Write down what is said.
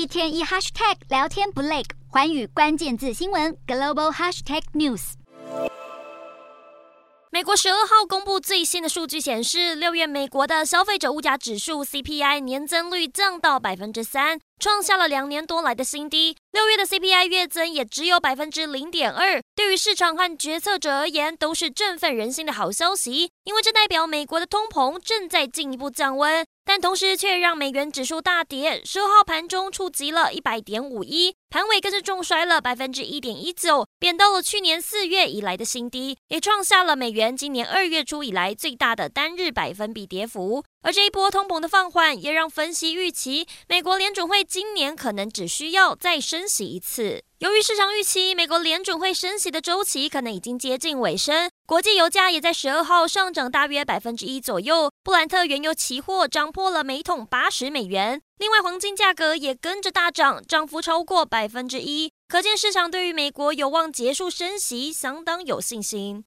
一天一 hashtag 聊天不累，环宇关键字新闻 global hashtag news。美国十二号公布最新的数据显示，六月美国的消费者物价指数 CPI 年增率降到百分之三，创下了两年多来的新低。六月的 CPI 月增也只有百分之零点二，对于市场和决策者而言都是振奋人心的好消息，因为这代表美国的通膨正在进一步降温。但同时却让美元指数大跌，十二号盘中触及了一百点五一，盘尾更是重摔了百分之一点一九，贬到了去年四月以来的新低，也创下了美元今年二月初以来最大的单日百分比跌幅。而这一波通膨的放缓，也让分析预期美国联准会今年可能只需要再升息一次。由于市场预期美国联准会升息的周期可能已经接近尾声，国际油价也在十二号上涨大约百分之一左右。布兰特原油期货涨破了每桶八十美元，另外黄金价格也跟着大涨，涨幅超过百分之一。可见市场对于美国有望结束升息相当有信心。